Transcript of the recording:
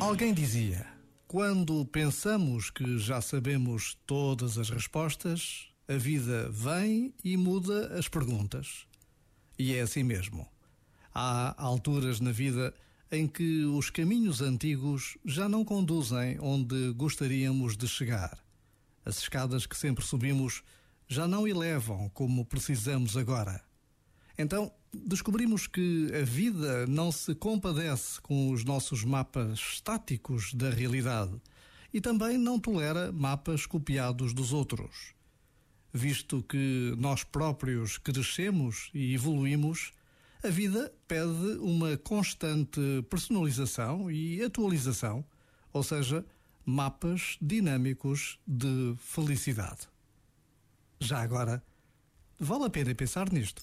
Alguém dizia: quando pensamos que já sabemos todas as respostas, a vida vem e muda as perguntas. E é assim mesmo. Há alturas na vida em que os caminhos antigos já não conduzem onde gostaríamos de chegar. As escadas que sempre subimos já não elevam como precisamos agora. Então, descobrimos que a vida não se compadece com os nossos mapas estáticos da realidade e também não tolera mapas copiados dos outros. Visto que nós próprios crescemos e evoluímos, a vida pede uma constante personalização e atualização, ou seja, mapas dinâmicos de felicidade. Já agora, vale a pena pensar nisto.